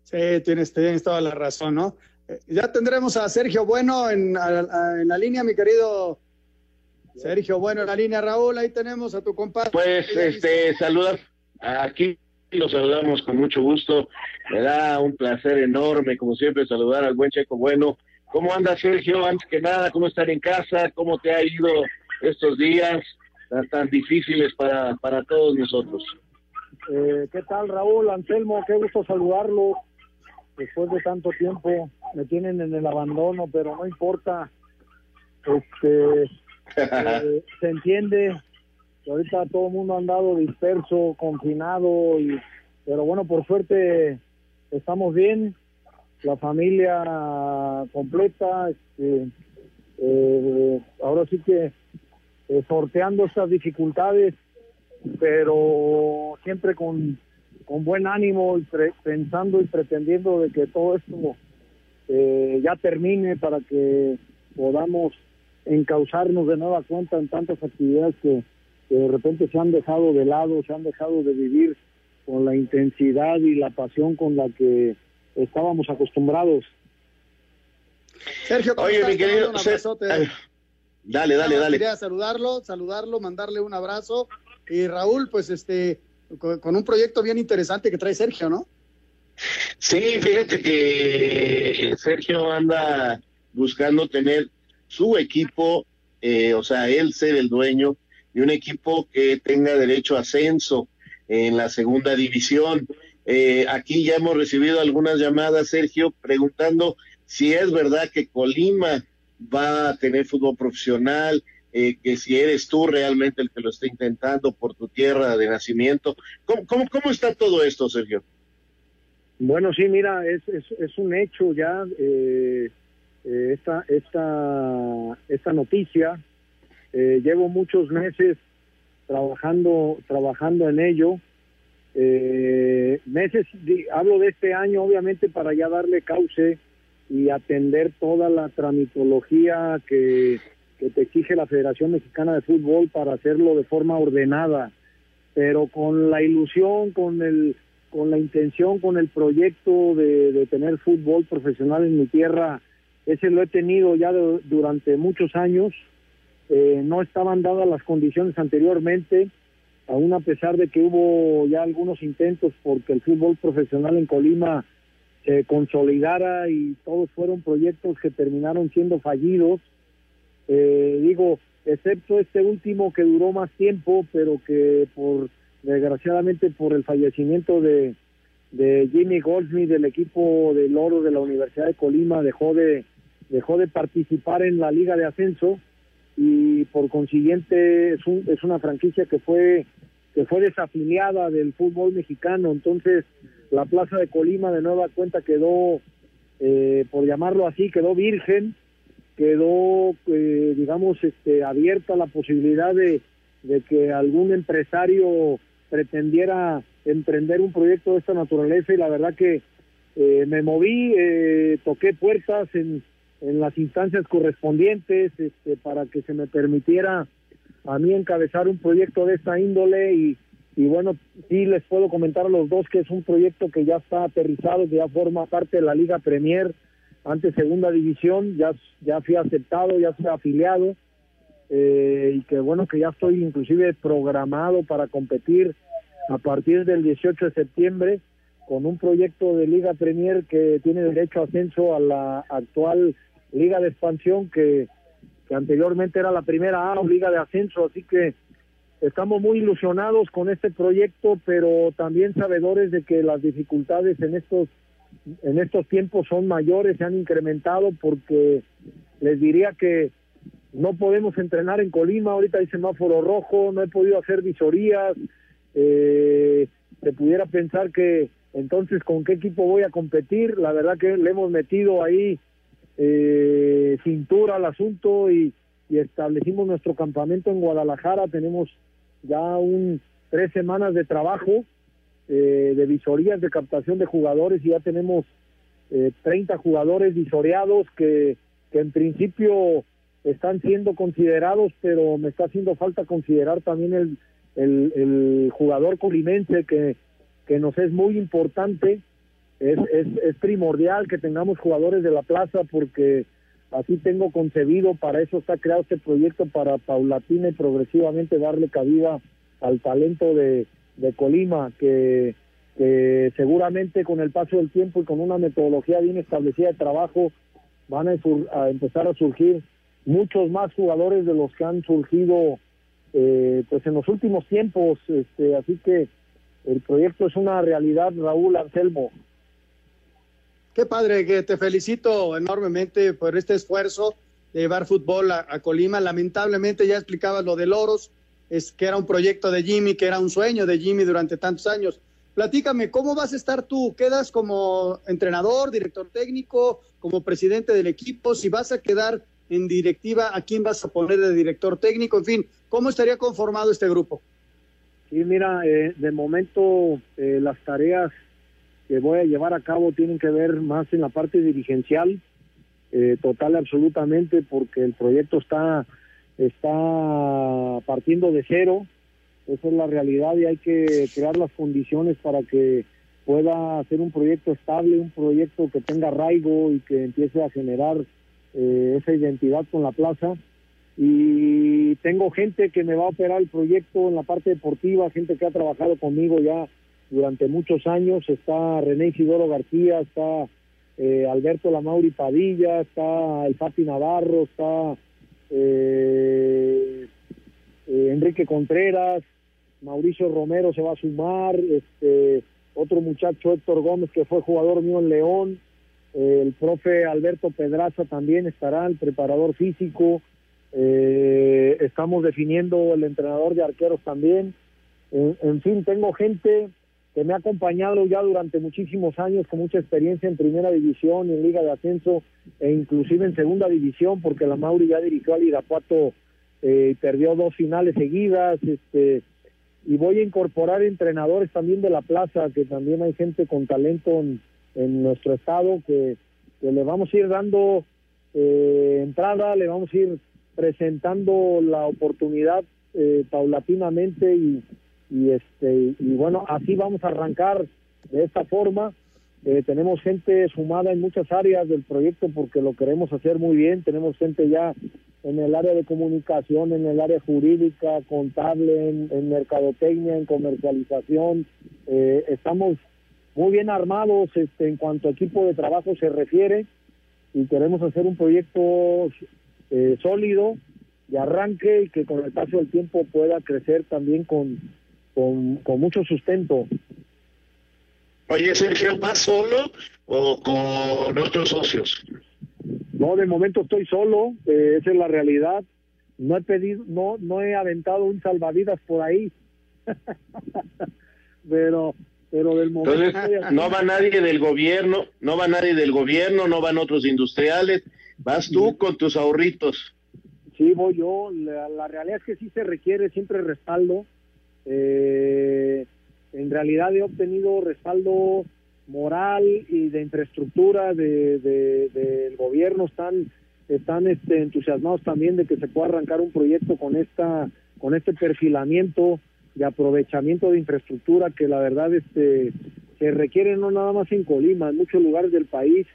Sí, tienes, tienes toda la razón, ¿no? Eh, ya tendremos a Sergio Bueno en, en la línea, mi querido Sergio Bueno en la línea, Raúl, ahí tenemos a tu compadre. Pues, este, aquí los saludamos con mucho gusto. Me da un placer enorme, como siempre, saludar al buen Checo Bueno. ¿Cómo anda Sergio? Antes que nada, ¿cómo estar en casa? ¿Cómo te ha ido estos días tan, difíciles para, para todos nosotros? Eh, ¿Qué tal, Raúl? Anselmo, qué gusto saludarlo. Después de tanto tiempo me tienen en el abandono, pero no importa. Este, eh, se entiende, ahorita todo el mundo ha andado disperso, confinado, y, pero bueno, por suerte estamos bien, la familia completa, este, eh, ahora sí que eh, sorteando estas dificultades, pero siempre con, con buen ánimo y pensando y pretendiendo de que todo esto eh, ya termine para que podamos encauzarnos de nueva cuenta en tantas actividades que que de repente se han dejado de lado, se han dejado de vivir con la intensidad y la pasión con la que estábamos acostumbrados. Sergio, Oye, mi querido, dale, dale, dale. Quería saludarlo, saludarlo, mandarle un abrazo. Y Raúl, pues este, con, un proyecto bien interesante que trae Sergio, ¿no? Sí, fíjate que Sergio anda buscando tener su equipo, eh, o sea, él ser el dueño de un equipo que tenga derecho a ascenso en la segunda división. Eh, aquí ya hemos recibido algunas llamadas, Sergio, preguntando si es verdad que Colima va a tener fútbol profesional, eh, que si eres tú realmente el que lo está intentando por tu tierra de nacimiento. ¿Cómo, cómo, cómo está todo esto, Sergio? Bueno, sí, mira, es, es, es un hecho ya eh, eh, esta, esta, esta noticia. Eh, llevo muchos meses trabajando, trabajando en ello. Eh, meses, hablo de este año, obviamente, para ya darle cauce y atender toda la tramitología que, que te exige la Federación Mexicana de Fútbol para hacerlo de forma ordenada, pero con la ilusión, con el con la intención, con el proyecto de, de tener fútbol profesional en mi tierra, ese lo he tenido ya de- durante muchos años. Eh, no estaban dadas las condiciones anteriormente, aún a pesar de que hubo ya algunos intentos porque el fútbol profesional en Colima se consolidara y todos fueron proyectos que terminaron siendo fallidos. Eh, digo, excepto este último que duró más tiempo, pero que por desgraciadamente por el fallecimiento de, de Jimmy Goldsmith del equipo del Oro de la Universidad de Colima dejó de dejó de participar en la liga de ascenso y por consiguiente es, un- es una franquicia que fue que fue desafiliada del fútbol mexicano. Entonces la plaza de Colima de nueva cuenta quedó eh, por llamarlo así quedó virgen quedó eh, digamos este abierta la posibilidad de, de que algún empresario pretendiera emprender un proyecto de esta naturaleza y la verdad que eh, me moví, eh, toqué puertas en, en las instancias correspondientes este, para que se me permitiera a mí encabezar un proyecto de esta índole y, y bueno, sí les puedo comentar a los dos que es un proyecto que ya está aterrizado, que ya forma parte de la Liga Premier, antes segunda división, ya, ya fui aceptado, ya fui afiliado eh, y que bueno que ya estoy inclusive programado para competir a partir del 18 de septiembre con un proyecto de Liga Premier que tiene derecho a ascenso a la actual Liga de Expansión que, anteriormente era la primera A o Liga de Ascenso, así que estamos muy ilusionados con este proyecto, pero también sabedores de que las dificultades en estos en estos tiempos son mayores, se han incrementado porque les diría que no podemos entrenar en Colima, ahorita hay semáforo rojo, no he podido hacer visorías, eh, se pudiera pensar que entonces con qué equipo voy a competir, la verdad que le hemos metido ahí eh, cintura al asunto y, establecimos nuestro campamento en Guadalajara, tenemos ya un tres semanas de trabajo eh, de visorías de captación de jugadores y ya tenemos eh, 30 jugadores visoreados que, que en principio están siendo considerados, pero me está haciendo falta considerar también el, el, el jugador colimense que, que nos es muy importante. Es, es, es primordial que tengamos jugadores de la plaza porque así tengo concebido, para eso está creado este proyecto, para paulatina y progresivamente darle cabida al talento de, de Colima, que, que seguramente con el paso del tiempo y con una metodología bien establecida de trabajo van a, sur- a empezar a surgir muchos más jugadores de los que han surgido eh, pues en los últimos tiempos, este, así que el proyecto es una realidad, Raúl Anselmo. Qué padre, que te felicito enormemente por este esfuerzo de llevar fútbol a, Colima. Lamentablemente ya explicabas lo de Loros, es que era un proyecto de Jimmy, que era un sueño de Jimmy durante tantos años. Platícame, ¿cómo vas a estar tú? ¿Quedas como entrenador, director técnico, como presidente del equipo? Si vas a quedar en directiva, ¿a quién vas a poner de director técnico? En fin, ¿cómo estaría conformado este grupo? Sí, mira, eh, de momento eh, las tareas que voy a llevar a cabo tienen que ver más en la parte dirigencial, eh, total absolutamente, porque el proyecto está, está partiendo de cero, esa es la realidad y hay que crear las condiciones para que pueda ser un proyecto estable, un proyecto que tenga arraigo y que empiece a generar eh, esa identidad con la plaza. Y tengo gente que me va a operar el proyecto en la parte deportiva, gente que ha trabajado conmigo ya durante muchos años. Está René Isidoro García, está eh, Alberto Lamauri Padilla, está el Papi Navarro, está eh, eh, Enrique Contreras, Mauricio Romero se va a sumar, este otro muchacho Héctor Gómez que fue jugador mío en León, eh, el profe Alberto Pedraza también estará, el preparador físico, eh, estamos definiendo el entrenador de arqueros también, en fin, tengo gente que me ha acompañado ya durante muchísimos años con mucha experiencia en primera división en liga de ascenso e inclusive en segunda división porque la Mauri ya dirigió al Irapuato eh, perdió dos finales seguidas este y voy a incorporar entrenadores también de la plaza que también hay gente con talento en, en nuestro estado que, que le vamos a ir dando eh, entrada le vamos a ir presentando la oportunidad eh, paulatinamente y y este y bueno así vamos a arrancar de esta forma. Eh, tenemos gente sumada en muchas áreas del proyecto porque lo queremos hacer muy bien. Tenemos gente ya en el área de comunicación en el área jurídica contable en, mercadotecnia en comercialización. Eh, estamos muy bien armados este en cuanto a equipo de trabajo se refiere y queremos hacer un proyecto eh, sólido de arranque y que con el paso del tiempo pueda crecer también con con, con mucho sustento. Oye, Sergio, ¿vas solo o con otros socios? No, de momento estoy solo, eh, esa es la realidad. No he pedido, no, no he aventado un salvavidas por ahí. pero, pero del momento. Entonces, no va nadie del gobierno, no va nadie del gobierno, no van otros industriales, vas tú con tus ahorritos. Sí, voy yo. La, la realidad es que sí se requiere siempre respaldo. Eh, en realidad he obtenido respaldo moral y de infraestructura de, de- del gobierno. Están, están este, entusiasmados también de que se pueda arrancar un proyecto con esta, con este perfilamiento de aprovechamiento de infraestructura que la verdad este se requiere no nada más en Colima, en muchos lugares del país,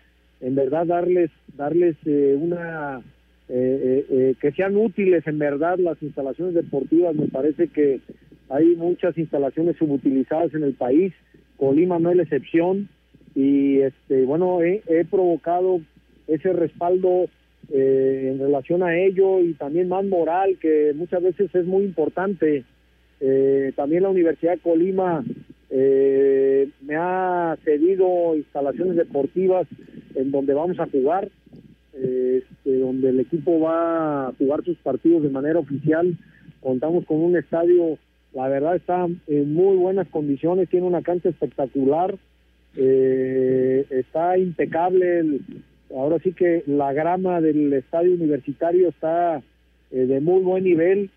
en verdad darles darles eh, una eh, eh, eh, que sean útiles en verdad las instalaciones deportivas, me parece que hay muchas instalaciones subutilizadas en el país, Colima no es la excepción y este bueno he, provocado ese respaldo eh, en relación a ello y también más moral que muchas veces es muy importante. Eh, también la Universidad de Colima eh, me ha cedido instalaciones deportivas en donde vamos a jugar, este, donde el equipo va a jugar sus partidos de manera oficial. Contamos con un estadio, la verdad está en muy buenas condiciones, tiene una cancha espectacular, eh, está impecable. el- ahora sí que la grama del estadio universitario está eh, de muy buen nivel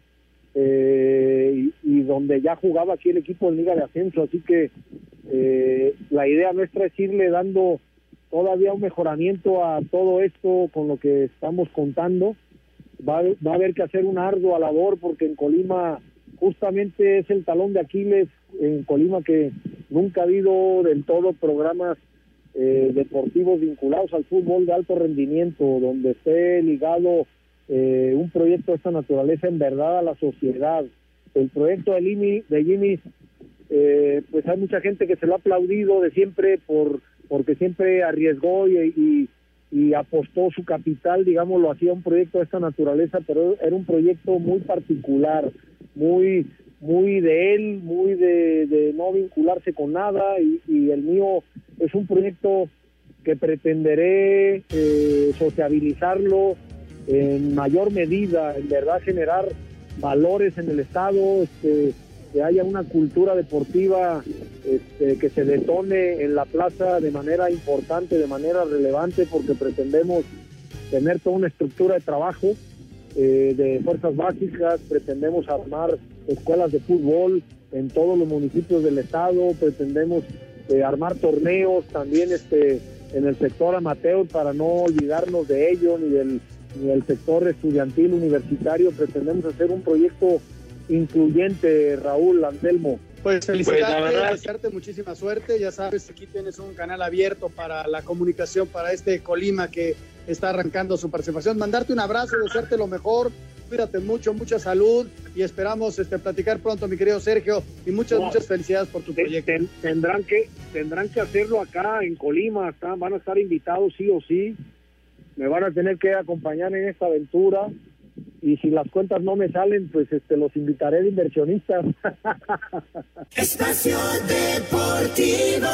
eh, y, donde ya jugaba aquí el equipo de Liga de Ascenso, así que eh, la idea nuestra es irle dando todavía un mejoramiento a todo esto con lo que estamos contando. Va, va a haber que hacer una ardua labor porque en Colima justamente es el talón de Aquiles, en Colima que nunca ha habido del todo programas eh, deportivos vinculados al fútbol de alto rendimiento, donde esté ligado eh, un proyecto de esta naturaleza en verdad a la sociedad. El proyecto de de Jimmy eh, pues hay mucha gente que se lo ha aplaudido de siempre por porque siempre arriesgó y, y apostó su capital, digamos, lo hacía un proyecto de esta naturaleza, pero era un proyecto muy particular, muy muy de él, muy de, de no vincularse con nada y, y el mío es un proyecto que pretenderé eh, sociabilizarlo en mayor medida, en verdad generar valores en el Estado, este, que haya una cultura deportiva este, que se detone en la plaza de manera importante, de manera relevante, porque pretendemos tener toda una estructura de trabajo eh, de fuerzas básicas, pretendemos armar escuelas de fútbol en todos los municipios del estado, pretendemos eh, armar torneos también este en el sector amateur para no olvidarnos de ello ni del ni del sector estudiantil universitario, pretendemos hacer un proyecto incluyente, Raúl Anselmo. Pues felicitarte, Pues, la verdad- desearte muchísima suerte. Ya sabes, aquí tienes un canal abierto para la comunicación para este Colima que está arrancando su participación. Mandarte un abrazo, desearte lo mejor, cuídate mucho, mucha salud y esperamos este, platicar pronto, mi querido Sergio, y muchas, muchas felicidades por tu proyecto. tendrán, que, tendrán que hacerlo acá en Colima, van a estar invitados sí o sí, me van a tener que acompañar en esta aventura y si las cuentas no me salen, pues este los invitaré de inversionistas. Espacio Deportivo.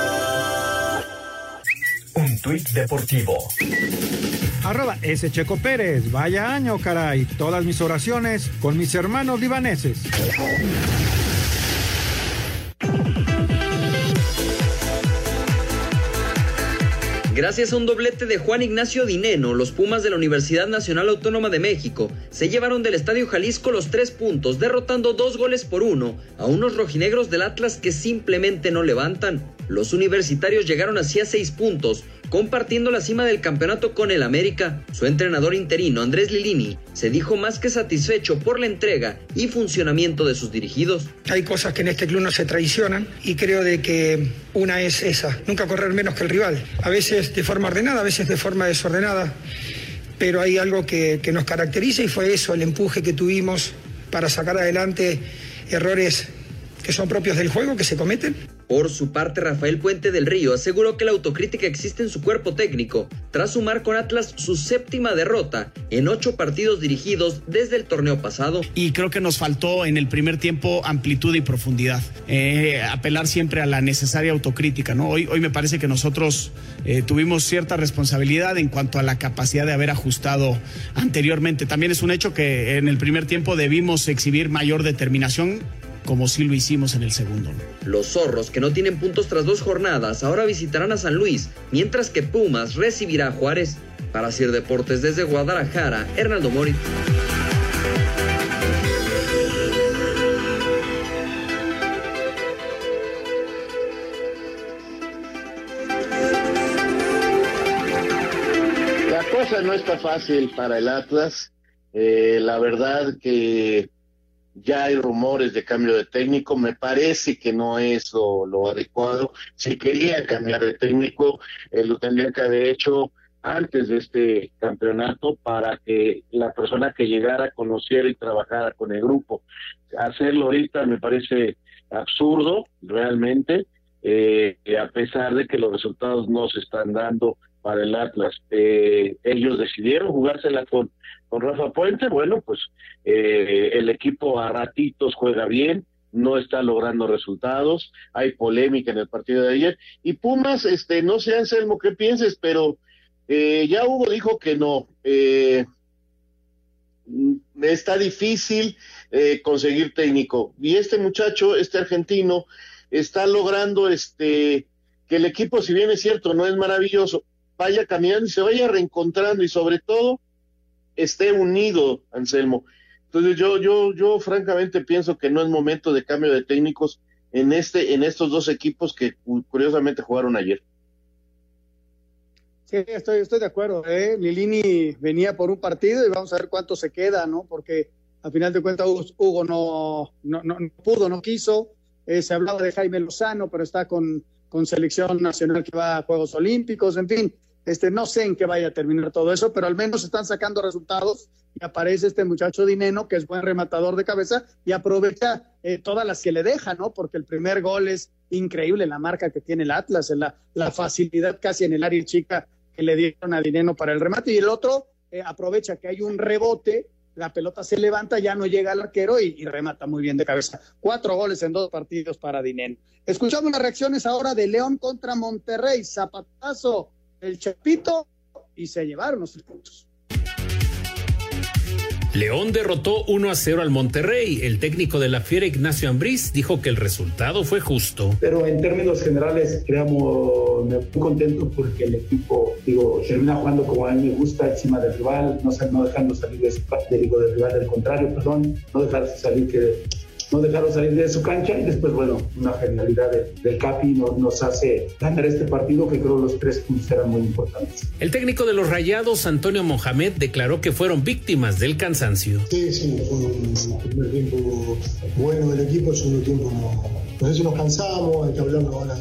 Un tuit deportivo. Arroba S. Checo Pérez. Vaya año, caray. Todas mis oraciones con mis hermanos libaneses. Gracias a un doblete de Juan Ignacio Dineno, los Pumas de la Universidad Nacional Autónoma de México se llevaron del Estadio Jalisco los tres puntos, derrotando dos goles por uno a unos rojinegros del Atlas que simplemente no levantan. Los universitarios llegaron así a seis puntos, compartiendo la cima del campeonato con el América. Su entrenador interino, Andrés Lilini, se dijo más que satisfecho por la entrega y funcionamiento de sus dirigidos. Hay cosas que en este club no se traicionan y creo de que una es esa, nunca correr menos que el rival, a veces de forma ordenada, a veces de forma desordenada, pero hay algo que, que nos caracteriza y fue eso, el empuje que tuvimos para sacar adelante errores que son propios del juego, que se cometen. Por su parte, Rafael Puente del Río aseguró que la autocrítica existe en su cuerpo técnico, tras sumar con Atlas su séptima derrota en ocho partidos dirigidos desde el torneo pasado. Y creo que nos faltó en el primer tiempo amplitud y profundidad, eh, apelar siempre a la necesaria autocrítica. ¿no? Hoy, hoy me parece que nosotros eh, tuvimos cierta responsabilidad en cuanto a la capacidad de haber ajustado anteriormente. También es un hecho que en el primer tiempo debimos exhibir mayor determinación como sí lo hicimos en el segundo. Los zorros, que no tienen puntos tras dos jornadas, ahora visitarán a San Luis, mientras que Pumas recibirá a Juárez. Para Sir Deportes desde Guadalajara, Hernando Mori. La cosa no está fácil para el Atlas. Eh, la verdad que ya hay rumores de cambio de técnico, me parece que no es lo, adecuado. Si quería cambiar de técnico, eh, lo tendría que haber hecho antes de este campeonato para que la persona que llegara conociera y trabajara con el grupo. Hacerlo ahorita me parece absurdo, realmente, eh, a pesar de que los resultados no se están dando para el Atlas. Eh, ellos decidieron jugársela con con Rafa Puente, bueno, pues eh, el equipo a ratitos juega bien, no está logrando resultados, hay polémica en el partido de ayer, y Pumas, este, no sé, Anselmo, qué pienses, pero eh, ya Hugo dijo que no, eh, está difícil conseguir técnico, y este muchacho, este argentino, está logrando este que el equipo, si bien es cierto, no es maravilloso, vaya caminando y se vaya reencontrando, y sobre todo, esté unido, Anselmo. Entonces yo, yo, yo francamente pienso que no es momento de cambio de técnicos en este, en estos dos equipos que curiosamente jugaron ayer. Sí, estoy, estoy de acuerdo. ¿eh? Lilini venía por un partido y vamos a ver cuánto se queda, ¿no? Porque al final de cuentas Hugo no, no, no, pudo, no quiso. Eh, se hablaba de Jaime Lozano, pero está con, con selección nacional que va a Juegos Olímpicos, en fin. Este, no sé en qué vaya a terminar todo eso, pero al menos están sacando resultados y aparece este muchacho Dineno, que es buen rematador de cabeza y aprovecha eh, todas las que le deja, ¿no? Porque el primer gol es increíble, la marca que tiene el Atlas, la, la facilidad casi en el área chica que le dieron a Dineno para el remate. Y el otro eh, aprovecha que hay un rebote, la pelota se levanta, ya no llega al arquero y, y, remata muy bien de cabeza. Cuatro goles en dos partidos para Dineno. Escuchamos las reacciones ahora de León contra Monterrey. Zapatazo el Chapito y se llevaron los tres puntos. León derrotó 1 a 0 al Monterrey. El técnico de la Fiera, Ignacio Ambriz, dijo que el resultado fue justo. Pero en términos generales, creamos muy contentos porque el equipo, digo, termina jugando como a mí me gusta, encima del rival, no, no dejando salir de, digo, del rival, del contrario, perdón, no dejar salir que no dejaron salir de su cancha y después, bueno, una genialidad del Capi nos, hace ganar este partido que creo los tres puntos eran muy importantes. El técnico de los Rayados, Antonio Mohamed, declaró que fueron víctimas del cansancio. Sí, sí, fue un primer tiempo bueno del equipo, segundo tiempo no No sé si nos cansamos, hablarlo ahora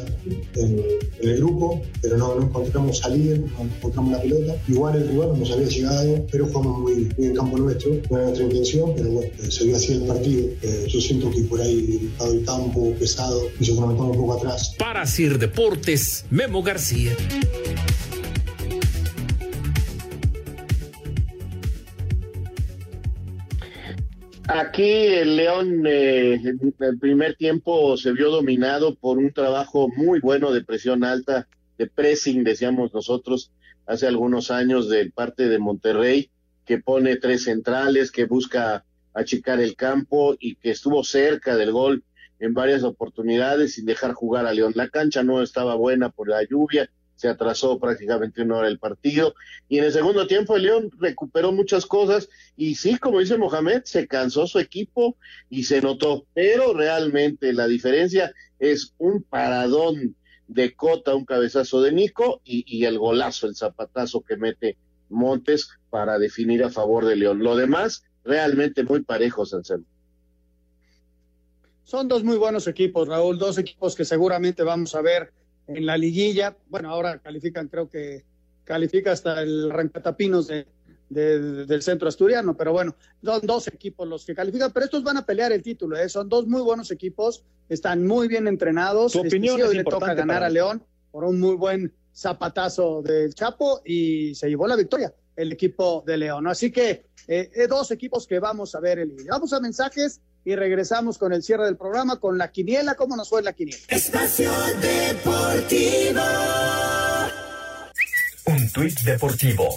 en, el grupo, pero no, no encontramos salir, no encontramos la pelota. Igual el rival nos había llegado, pero jugamos muy, muy en campo nuestro, no era nuestra intención, pero bueno, eh, se vio así el partido. Eh, yo siento que por ahí el el campo pesado y nos metamos un poco atrás. Para Sir Deportes, Memo García. Aquí el León eh, el primer tiempo se vio dominado por un trabajo muy bueno de presión alta, de pressing, decíamos nosotros, hace algunos años de parte de Monterrey, que pone tres centrales, que busca achicar el campo y que estuvo cerca del gol en varias oportunidades sin dejar jugar a León. La cancha no estaba buena por la lluvia, se atrasó prácticamente una hora el partido. Y en el segundo tiempo el León recuperó muchas cosas y sí, como dice Mohamed, se cansó su equipo y se notó. Pero realmente la diferencia es un paradón de Cota, un cabezazo de Nico y, el golazo, el zapatazo que mete Montes para definir a favor de León. Lo demás, realmente muy parejos, Anselmo. Son dos muy buenos equipos, Raúl, dos equipos que seguramente vamos a ver en la liguilla. Bueno, ahora califican, creo que califica hasta el Rancatapinos de, del centro asturiano, pero bueno, son dos equipos los que califican, pero estos van a pelear el título, ¿eh? son dos muy buenos equipos, están muy bien entrenados. Su opinión hoy le toca ganar a León por un muy buen zapatazo del Chapo y se llevó la victoria el equipo de León. Así que eh, eh, dos equipos que vamos a ver el Vamos a mensajes y regresamos con el cierre del programa con la quiniela. ¿Cómo nos fue la quiniela? Espacio Deportivo. Un tuit deportivo.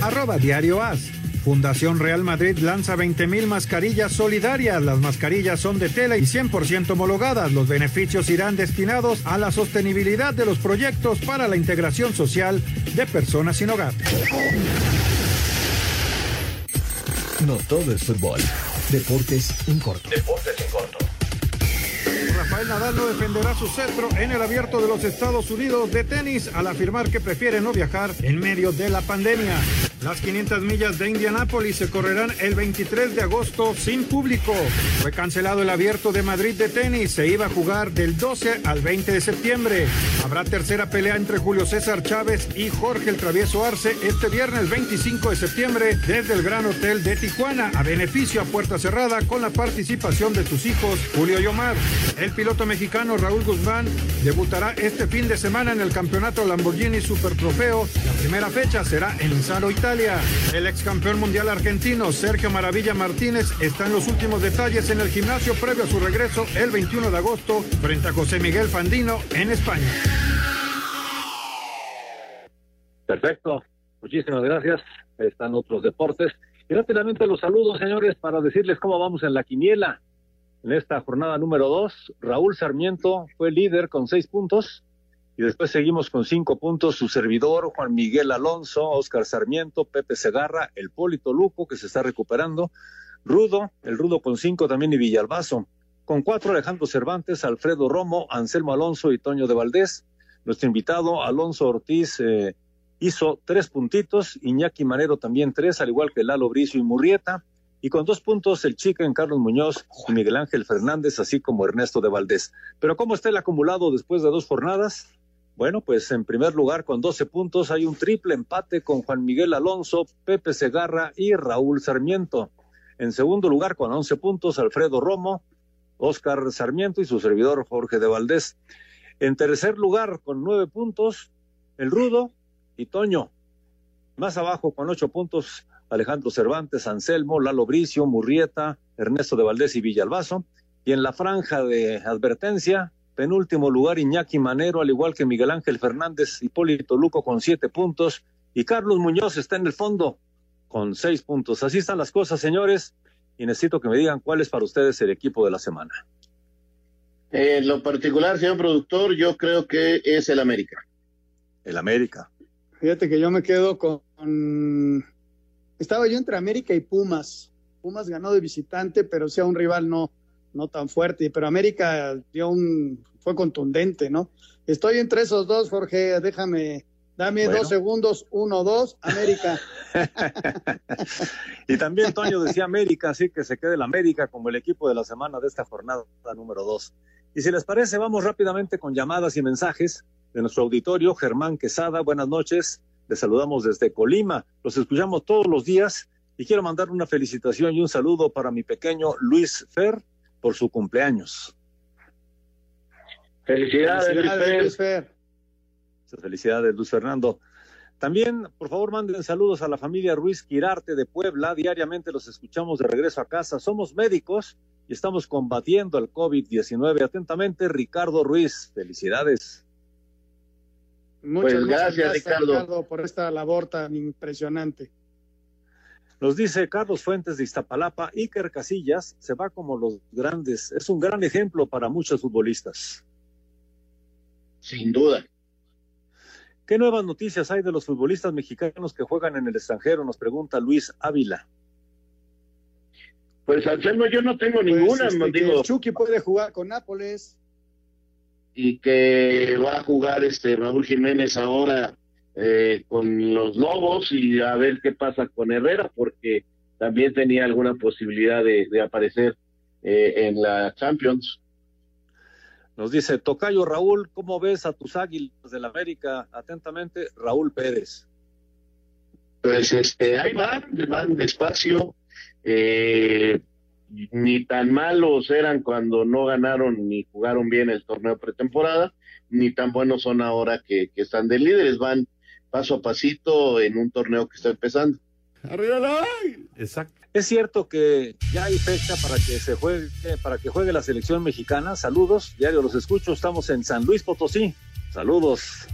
Arroba Diario As. Fundación Real Madrid lanza 20.000 mascarillas solidarias. Las mascarillas son de tela y 100% homologadas. Los beneficios irán destinados a la sostenibilidad de los proyectos para la integración social de personas sin hogar. No todo es fútbol. Deportes en corto. Deportes en corto. Rafael Nadal no defenderá su centro en el abierto de los Estados Unidos de tenis al afirmar que prefiere no viajar en medio de la pandemia. Las 500 millas de Indianápolis se correrán el 23 de agosto sin público. Fue cancelado el abierto de Madrid de tenis. Se iba a jugar del 12 al 20 de septiembre. Habrá tercera pelea entre Julio César Chávez y Jorge el Travieso Arce este viernes 25 de septiembre desde el Gran Hotel de Tijuana a beneficio a puerta cerrada con la participación de sus hijos Julio y Omar. El piloto mexicano Raúl Guzmán debutará este fin de semana en el campeonato Lamborghini Super Trofeo. La primera fecha será en Insano, Italia. El ex campeón mundial argentino Sergio Maravilla Martínez está en los últimos detalles en el gimnasio previo a su regreso el 21 de agosto frente a José Miguel Fandino en España. Perfecto, muchísimas gracias. Están otros deportes. Y rápidamente los saludos, señores, para decirles cómo vamos en la quiniela. En esta jornada número dos, Raúl Sarmiento fue líder con seis puntos. Y después seguimos con cinco puntos su servidor, Juan Miguel Alonso, Oscar Sarmiento, Pepe Segarra, el Polito Luco, que se está recuperando, Rudo, el Rudo con cinco también y Villalbazo. Con cuatro, Alejandro Cervantes, Alfredo Romo, Anselmo Alonso y Toño de Valdés. Nuestro invitado, Alonso Ortiz, eh, hizo tres puntitos, Iñaki Manero también tres, al igual que Lalo Bricio y Murrieta. Y con dos puntos, el Chica en Carlos Muñoz y Miguel Ángel Fernández, así como Ernesto de Valdés. Pero ¿cómo está el acumulado después de dos jornadas? Bueno, pues en primer lugar con 12 puntos hay un triple empate con Juan Miguel Alonso, Pepe Segarra y Raúl Sarmiento. En segundo lugar con 11 puntos Alfredo Romo, Oscar Sarmiento y su servidor Jorge de Valdés. En tercer lugar con nueve puntos el Rudo y Toño. Más abajo con ocho puntos Alejandro Cervantes, Anselmo, Lalo Bricio, Murrieta, Ernesto de Valdés y Villalbazo. Y en la franja de advertencia Penúltimo lugar Iñaki Manero, al igual que Miguel Ángel Fernández, Hipólito Luco con siete puntos y Carlos Muñoz está en el fondo con seis puntos. Así están las cosas, señores, y necesito que me digan cuál es para ustedes el equipo de la semana. En lo particular, señor productor, yo creo que es el América. El América. Fíjate que yo me quedo con... Estaba yo entre América y Pumas. Pumas ganó de visitante, pero sea un rival no, no tan fuerte, pero América dio un, fue contundente, ¿no? Estoy entre esos dos, Jorge, déjame, Dame Bueno. dos segundos, uno, dos, América. Y también Toño decía América, así que se quede la América como el equipo de la semana de esta jornada número dos. Y si les parece, vamos rápidamente con llamadas y mensajes de nuestro auditorio. Germán Quesada, buenas noches. Les saludamos desde Colima. Los escuchamos todos los días y quiero mandar una felicitación y un saludo para mi pequeño Luis Fer por su cumpleaños. Felicidades, Felicidades, Luis Fer. Felicidades, Luis Fernando. También, por favor, manden saludos a la familia Ruiz Quirarte de Puebla. Diariamente los escuchamos de regreso a casa. Somos médicos y estamos combatiendo el COVID-19. Atentamente, Ricardo Ruiz. Felicidades. Muchas, Pues muchas gracias, Ricardo. por esta labor tan impresionante. Nos dice Carlos Fuentes de Iztapalapa, Iker Casillas se va como los grandes. Es un gran ejemplo para muchos futbolistas. Sin duda. ¿Qué nuevas noticias hay de los futbolistas mexicanos que juegan en el extranjero? Nos pregunta Luis Ávila. Pues Anselmo, yo no tengo Pues, ninguna, este, digo, Chucky puede jugar con Nápoles. y que va a jugar este Raúl Jiménez ahora eh, con los Lobos y a ver qué pasa con Herrera, porque también tenía alguna posibilidad de, de aparecer eh, en la Champions. Nos dice Tocayo Raúl, ¿cómo ves a tus águilas del América? Atentamente, Raúl Pérez. Pues este, ahí van, van despacio. eh, ni tan malos eran cuando no ganaron ni jugaron bien el torneo pretemporada, ni tan buenos son ahora que, que están de líderes. Van paso a pasito en un torneo que está empezando. Exacto. Es cierto que ya hay fecha para que se juegue, para que juegue la selección mexicana. Saludos, diario los escucho. Estamos en San Luis Potosí. Saludos.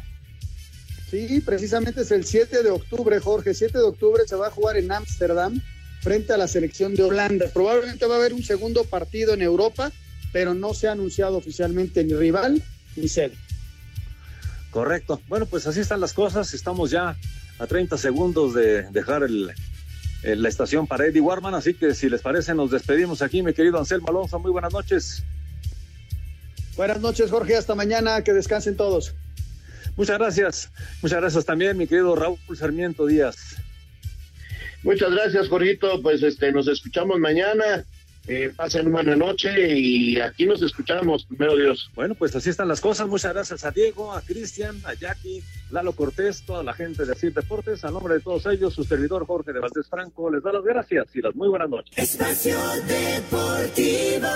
Sí, precisamente es el 7 de octubre, Jorge. 7 de octubre se va a jugar en Ámsterdam frente a la selección de Holanda. Probablemente va a haber un segundo partido en Europa, pero no se ha anunciado oficialmente ni rival ni sede. Correcto. Bueno, pues así están las cosas. Estamos ya a 30 segundos de dejar el, el- la estación para Eddie Warman. Así que si les parece, nos despedimos aquí, mi querido Anselmo Alonso. Muy buenas noches. Buenas noches, Jorge. Hasta mañana. Que descansen todos. Muchas gracias. Muchas gracias también, mi querido Raúl Sarmiento Díaz. Muchas gracias, Jorgito. Pues este, nos escuchamos mañana. Eh, pasen buena noche y aquí nos escuchamos, primero Dios. Bueno, pues así están las cosas. Muchas gracias a Diego, a Cristian, a Jackie, Lalo Cortés, toda la gente de Asir Deportes. A nombre de todos ellos, su servidor Jorge de Valdés Franco les da las gracias y las muy buenas noches. Espacio Deportivo.